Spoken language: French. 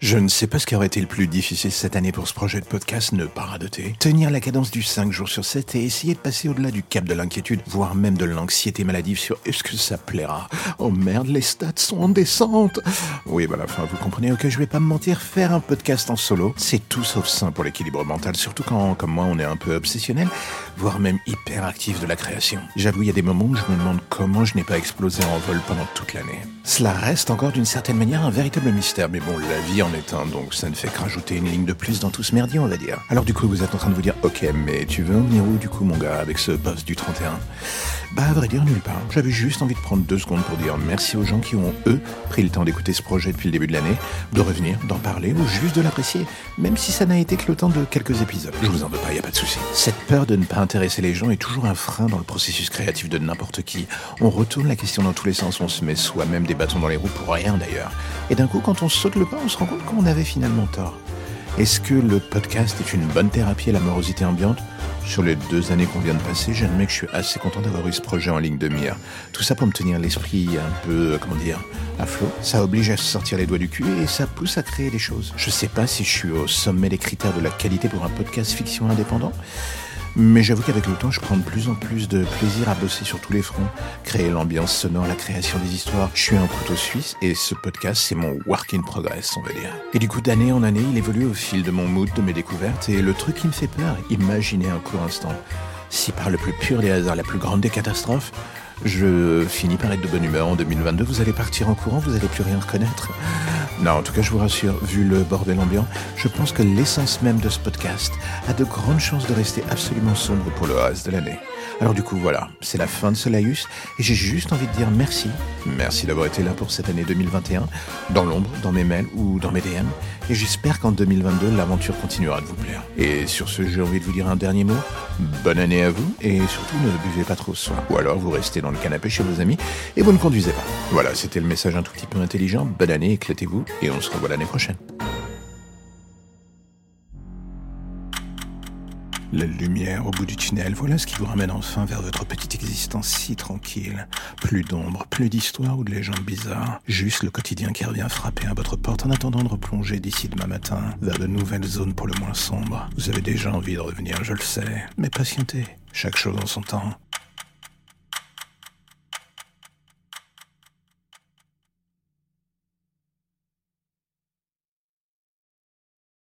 Je ne sais pas ce qui aurait été le plus difficile cette année pour ce projet de podcast, ne pas radoter. Tenir la cadence du 5 jours sur 7 et essayer de passer au-delà du cap de l'inquiétude, voire même de l'anxiété maladive sur est-ce que ça plaira Oh merde, les stats sont en descente Oui, bah la fin, vous comprenez, ok, je vais pas me mentir, faire un podcast en solo, c'est tout sauf sain pour l'équilibre mental, surtout quand, comme moi, on est un peu obsessionnel, voire même hyper actif de la création. J'avoue, il y a des moments où je me demande comment je n'ai pas explosé en vol pendant toute l'année. Cela reste encore d'une certaine manière un véritable mystère, mais bon, la vie en donc ça ne fait que rajouter une ligne de plus dans tout ce merdier, on va dire. Alors du coup, vous êtes en train de vous dire, ok, mais tu veux en venir où du coup, mon gars, avec ce poste du 31 Bah, à vrai dire, nulle part. J'avais juste envie de prendre deux secondes pour dire merci aux gens qui ont, eux, pris le temps d'écouter ce projet depuis le début de l'année, de revenir, d'en parler ou juste de l'apprécier, même si ça n'a été que le temps de quelques épisodes. Je vous en veux pas, y a pas de souci. Cette peur de ne pas intéresser les gens est toujours un frein dans le processus créatif de n'importe qui. On retourne la question dans tous les sens, on se met soi-même des bâtons dans les roues pour rien d'ailleurs. Et d'un coup, quand on saute le pas, on se rend compte qu'on avait finalement tort. Est-ce que le podcast est une bonne thérapie à la morosité ambiante Sur les deux années qu'on vient de passer, j'admets que je suis assez content d'avoir eu ce projet en ligne de mire. Tout ça pour me tenir l'esprit un peu, comment dire, à flot. Ça oblige à sortir les doigts du cul et ça pousse à créer des choses. Je sais pas si je suis au sommet des critères de la qualité pour un podcast fiction indépendant. Mais j'avoue qu'avec le temps, je prends de plus en plus de plaisir à bosser sur tous les fronts, créer l'ambiance sonore, la création des histoires. Je suis un couteau suisse et ce podcast, c'est mon work in progress, on va dire. Et du coup, d'année en année, il évolue au fil de mon mood, de mes découvertes et le truc qui me fait peur, imaginez un court instant. Si par le plus pur des hasards, la plus grande des catastrophes, je finis par être de bonne humeur en 2022, vous allez partir en courant, vous allez plus rien reconnaître. Non, en tout cas, je vous rassure, vu le bordel ambiant, je pense que l'essence même de ce podcast a de grandes chances de rester absolument sombre pour le reste de l'année. Alors du coup, voilà, c'est la fin de ce laïus, et j'ai juste envie de dire merci. Merci d'avoir été là pour cette année 2021, dans l'ombre, dans mes mails ou dans mes DM, et j'espère qu'en 2022, l'aventure continuera de vous plaire. Et sur ce, j'ai envie de vous dire un dernier mot. Bonne année à vous, et surtout ne buvez pas trop soin. Ou alors vous restez dans le canapé chez vos amis, et vous ne conduisez pas. Voilà, c'était le message un tout petit peu intelligent. Bonne année, éclatez-vous, et on se revoit l'année prochaine. La lumière au bout du tunnel, voilà ce qui vous ramène enfin vers votre petite existence si tranquille. Plus d'ombre, plus d'histoire ou de légendes bizarres. Juste le quotidien qui revient frapper à votre porte en attendant de replonger d'ici demain matin vers de nouvelles zones pour le moins sombres. Vous avez déjà envie de revenir, je le sais. Mais patientez, chaque chose en son temps.